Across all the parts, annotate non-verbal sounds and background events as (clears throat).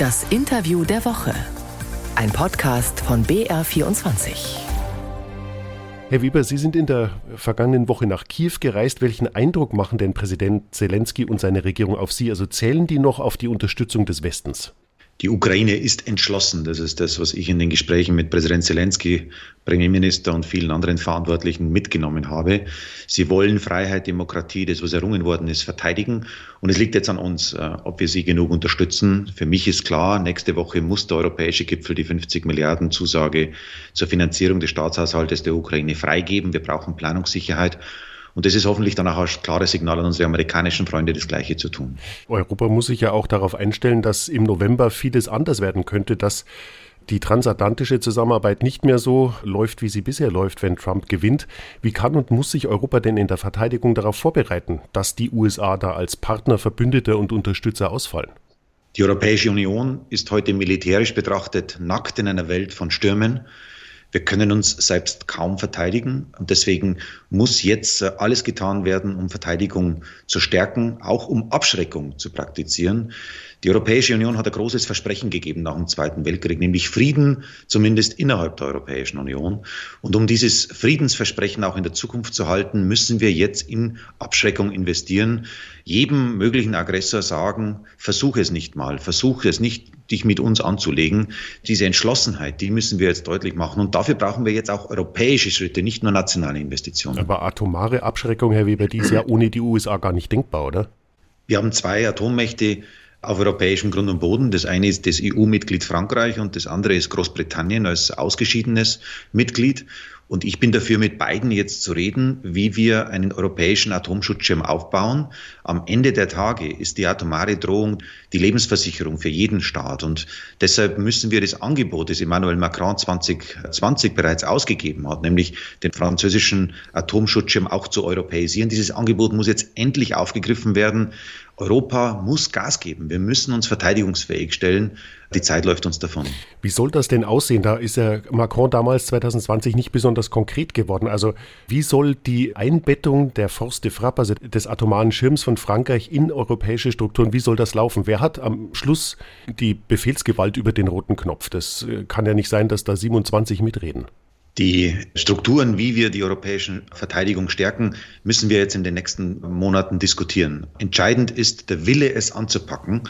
Das Interview der Woche. Ein Podcast von BR24. Herr Weber, Sie sind in der vergangenen Woche nach Kiew gereist. Welchen Eindruck machen denn Präsident Zelensky und seine Regierung auf Sie? Also zählen die noch auf die Unterstützung des Westens? Die Ukraine ist entschlossen. Das ist das, was ich in den Gesprächen mit Präsident Zelensky, Premierminister und vielen anderen Verantwortlichen mitgenommen habe. Sie wollen Freiheit, Demokratie, das, was errungen worden ist, verteidigen. Und es liegt jetzt an uns, äh, ob wir sie genug unterstützen. Für mich ist klar, nächste Woche muss der europäische Gipfel die 50 Milliarden Zusage zur Finanzierung des Staatshaushaltes der Ukraine freigeben. Wir brauchen Planungssicherheit. Und das ist hoffentlich dann auch ein klares Signal an unsere amerikanischen Freunde, das Gleiche zu tun. Europa muss sich ja auch darauf einstellen, dass im November vieles anders werden könnte, dass die transatlantische Zusammenarbeit nicht mehr so läuft, wie sie bisher läuft, wenn Trump gewinnt. Wie kann und muss sich Europa denn in der Verteidigung darauf vorbereiten, dass die USA da als Partner, Verbündeter und Unterstützer ausfallen? Die Europäische Union ist heute militärisch betrachtet nackt in einer Welt von Stürmen. Wir können uns selbst kaum verteidigen und deswegen muss jetzt äh, alles getan werden, um Verteidigung zu stärken, auch um Abschreckung zu praktizieren. Die Europäische Union hat ein großes Versprechen gegeben nach dem Zweiten Weltkrieg, nämlich Frieden, zumindest innerhalb der Europäischen Union. Und um dieses Friedensversprechen auch in der Zukunft zu halten, müssen wir jetzt in Abschreckung investieren. Jedem möglichen Aggressor sagen, versuche es nicht mal, versuche es nicht, dich mit uns anzulegen. Diese Entschlossenheit, die müssen wir jetzt deutlich machen. Und dafür brauchen wir jetzt auch europäische Schritte, nicht nur nationale Investitionen. Aber atomare Abschreckung, Herr Weber, die ist ja (clears throat) ohne die USA gar nicht denkbar, oder? Wir haben zwei Atommächte auf europäischem Grund und Boden. Das eine ist das EU-Mitglied Frankreich und das andere ist Großbritannien als ausgeschiedenes Mitglied. Und ich bin dafür, mit beiden jetzt zu reden, wie wir einen europäischen Atomschutzschirm aufbauen. Am Ende der Tage ist die atomare Drohung die Lebensversicherung für jeden Staat. Und deshalb müssen wir das Angebot, das Emmanuel Macron 2020 bereits ausgegeben hat, nämlich den französischen Atomschutzschirm auch zu europäisieren, dieses Angebot muss jetzt endlich aufgegriffen werden. Europa muss Gas geben. Wir müssen uns verteidigungsfähig stellen. Die Zeit läuft uns davon. Wie soll das denn aussehen? Da ist ja Macron damals 2020 nicht besonders konkret geworden. Also wie soll die Einbettung der Force de Frappe, also des atomaren Schirms von Frankreich in europäische Strukturen, wie soll das laufen? Wer hat am Schluss die Befehlsgewalt über den roten Knopf? Das äh, kann ja nicht sein, dass da 27 mitreden. Die Strukturen, wie wir die europäische Verteidigung stärken, müssen wir jetzt in den nächsten Monaten diskutieren. Entscheidend ist der Wille, es anzupacken.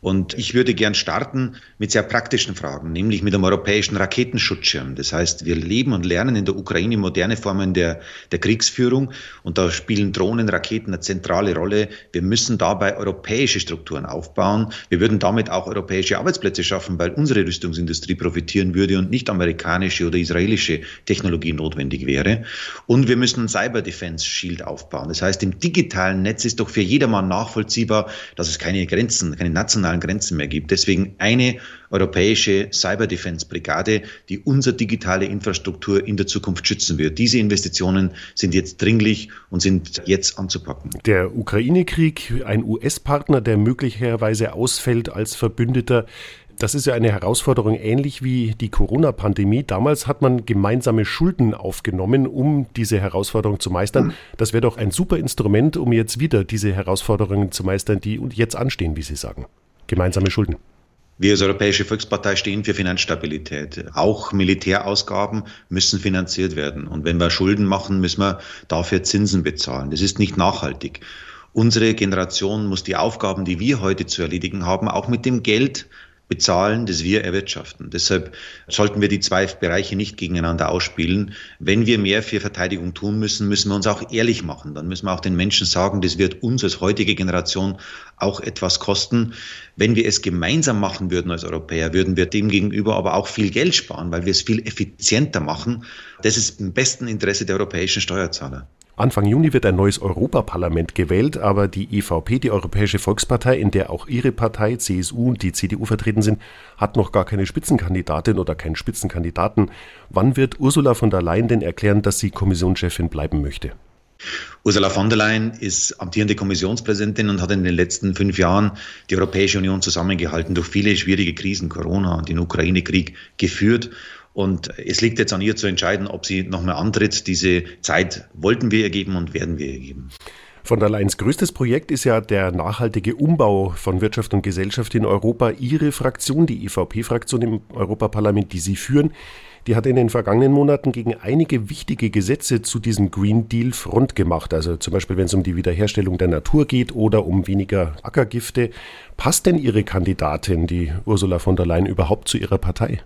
Und ich würde gern starten mit sehr praktischen Fragen, nämlich mit dem europäischen Raketenschutzschirm. Das heißt, wir leben und lernen in der Ukraine moderne Formen der, der Kriegsführung und da spielen Drohnen, Raketen eine zentrale Rolle. Wir müssen dabei europäische Strukturen aufbauen. Wir würden damit auch europäische Arbeitsplätze schaffen, weil unsere Rüstungsindustrie profitieren würde und nicht amerikanische oder israelische Technologie notwendig wäre. Und wir müssen ein Cyber Defense Shield aufbauen. Das heißt, im digitalen Netz ist doch für jedermann nachvollziehbar, dass es keine Grenzen, keine nationalen nationalen Grenzen mehr gibt. Deswegen eine europäische Cyber Defense Brigade, die unsere digitale Infrastruktur in der Zukunft schützen wird. Diese Investitionen sind jetzt dringlich und sind jetzt anzupacken. Der Ukraine-Krieg, ein US-Partner, der möglicherweise ausfällt als Verbündeter, das ist ja eine Herausforderung ähnlich wie die Corona-Pandemie. Damals hat man gemeinsame Schulden aufgenommen, um diese Herausforderung zu meistern. Das wäre doch ein super Instrument, um jetzt wieder diese Herausforderungen zu meistern, die jetzt anstehen, wie Sie sagen gemeinsame Schulden. Wir als Europäische Volkspartei stehen für Finanzstabilität. Auch Militärausgaben müssen finanziert werden. Und wenn wir Schulden machen, müssen wir dafür Zinsen bezahlen. Das ist nicht nachhaltig. Unsere Generation muss die Aufgaben, die wir heute zu erledigen haben, auch mit dem Geld bezahlen, das wir erwirtschaften. Deshalb sollten wir die zwei Bereiche nicht gegeneinander ausspielen. Wenn wir mehr für Verteidigung tun müssen, müssen wir uns auch ehrlich machen. Dann müssen wir auch den Menschen sagen, das wird uns als heutige Generation auch etwas kosten. Wenn wir es gemeinsam machen würden als Europäer, würden wir dem gegenüber aber auch viel Geld sparen, weil wir es viel effizienter machen. Das ist im besten Interesse der europäischen Steuerzahler. Anfang Juni wird ein neues Europaparlament gewählt, aber die EVP, die Europäische Volkspartei, in der auch Ihre Partei, CSU und die CDU vertreten sind, hat noch gar keine Spitzenkandidatin oder keinen Spitzenkandidaten. Wann wird Ursula von der Leyen denn erklären, dass sie Kommissionschefin bleiben möchte? Ursula von der Leyen ist amtierende Kommissionspräsidentin und hat in den letzten fünf Jahren die Europäische Union zusammengehalten, durch viele schwierige Krisen, Corona und den Ukraine-Krieg geführt und es liegt jetzt an ihr zu entscheiden, ob sie nochmal antritt. Diese Zeit wollten wir ihr geben und werden wir ihr geben. Von der Leyen's größtes Projekt ist ja der nachhaltige Umbau von Wirtschaft und Gesellschaft in Europa. Ihre Fraktion, die EVP-Fraktion im Europaparlament, die Sie führen, die hat in den vergangenen Monaten gegen einige wichtige Gesetze zu diesem Green Deal Front gemacht. Also zum Beispiel, wenn es um die Wiederherstellung der Natur geht oder um weniger Ackergifte. Passt denn Ihre Kandidatin, die Ursula von der Leyen, überhaupt zu Ihrer Partei?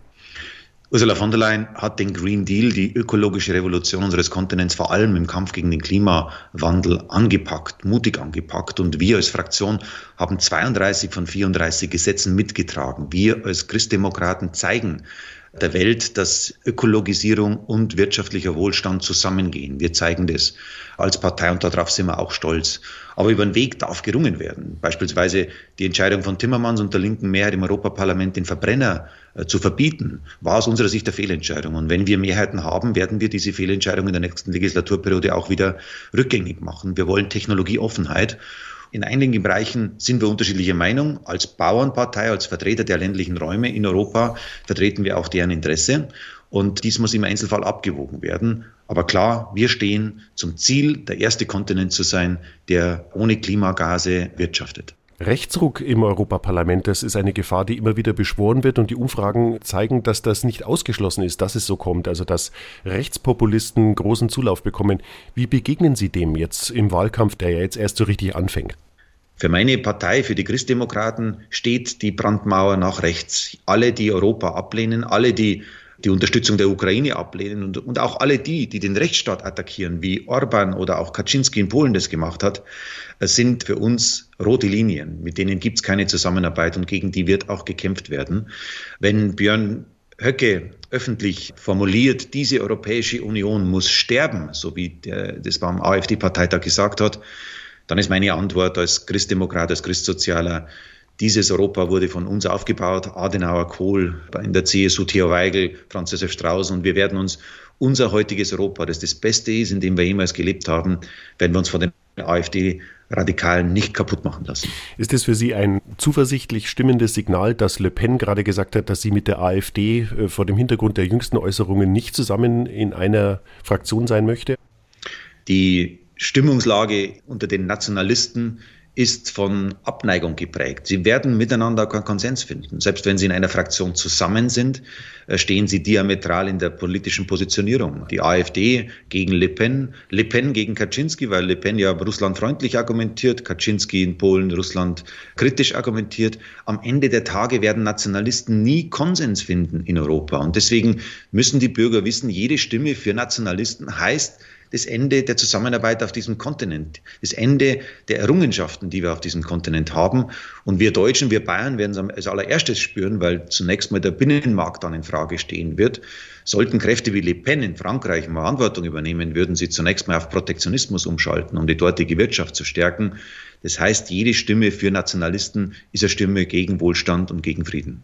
Ursula von der Leyen hat den Green Deal, die ökologische Revolution unseres Kontinents, vor allem im Kampf gegen den Klimawandel angepackt, mutig angepackt. Und wir als Fraktion haben 32 von 34 Gesetzen mitgetragen. Wir als Christdemokraten zeigen, der Welt, dass Ökologisierung und wirtschaftlicher Wohlstand zusammengehen. Wir zeigen das als Partei und darauf sind wir auch stolz. Aber über den Weg darf gerungen werden. Beispielsweise die Entscheidung von Timmermans und der linken Mehrheit im Europaparlament, den Verbrenner äh, zu verbieten, war aus unserer Sicht eine Fehlentscheidung. Und wenn wir Mehrheiten haben, werden wir diese Fehlentscheidung in der nächsten Legislaturperiode auch wieder rückgängig machen. Wir wollen Technologieoffenheit. In einigen Bereichen sind wir unterschiedlicher Meinung. Als Bauernpartei, als Vertreter der ländlichen Räume in Europa vertreten wir auch deren Interesse. Und dies muss im Einzelfall abgewogen werden. Aber klar, wir stehen zum Ziel, der erste Kontinent zu sein, der ohne Klimagase wirtschaftet. Rechtsruck im Europaparlament, das ist eine Gefahr, die immer wieder beschworen wird und die Umfragen zeigen, dass das nicht ausgeschlossen ist, dass es so kommt, also dass Rechtspopulisten großen Zulauf bekommen. Wie begegnen Sie dem jetzt im Wahlkampf, der ja jetzt erst so richtig anfängt? Für meine Partei, für die Christdemokraten, steht die Brandmauer nach rechts. Alle, die Europa ablehnen, alle, die die Unterstützung der Ukraine ablehnen und, und auch alle die, die den Rechtsstaat attackieren, wie Orban oder auch Kaczynski in Polen das gemacht hat, äh, sind für uns rote Linien. Mit denen gibt es keine Zusammenarbeit und gegen die wird auch gekämpft werden. Wenn Björn Höcke öffentlich formuliert, diese Europäische Union muss sterben, so wie der, das beim AfD-Parteitag gesagt hat, dann ist meine Antwort als Christdemokrat, als Christsozialer, dieses Europa wurde von uns aufgebaut, Adenauer, Kohl, in der CSU Theo Weigel, Franz Josef Strauß und wir werden uns unser heutiges Europa, das das Beste ist, in dem wir jemals gelebt haben, werden wir uns von den AfD-Radikalen nicht kaputt machen lassen. Ist es für Sie ein zuversichtlich stimmendes Signal, dass Le Pen gerade gesagt hat, dass sie mit der AfD äh, vor dem Hintergrund der jüngsten Äußerungen nicht zusammen in einer Fraktion sein möchte? Die Stimmungslage unter den Nationalisten ist von Abneigung geprägt. Sie werden miteinander keinen Konsens finden. Selbst wenn sie in einer Fraktion zusammen sind, äh, stehen sie diametral in der politischen Positionierung. Die AfD gegen Le Pen, Le Pen gegen Kaczynski, weil Le Pen ja russlandfreundlich argumentiert, Kaczynski in Polen Russland kritisch argumentiert. Am Ende der Tage werden Nationalisten nie Konsens finden in Europa. Und deswegen müssen die Bürger wissen, jede Stimme für Nationalisten heißt, das Ende der Zusammenarbeit auf diesem Kontinent, das Ende der Errungenschaften, die wir auf diesem Kontinent haben. Und wir Deutschen, wir Bayern werden es als allererstes spüren, weil zunächst mal der Binnenmarkt dann in Frage stehen wird. Sollten Kräfte wie Le Pen in Frankreich Verantwortung übernehmen, würden sie zunächst mal auf Protektionismus umschalten, um die dortige Wirtschaft zu stärken. Das heißt, jede Stimme für Nationalisten ist eine Stimme gegen Wohlstand und gegen Frieden.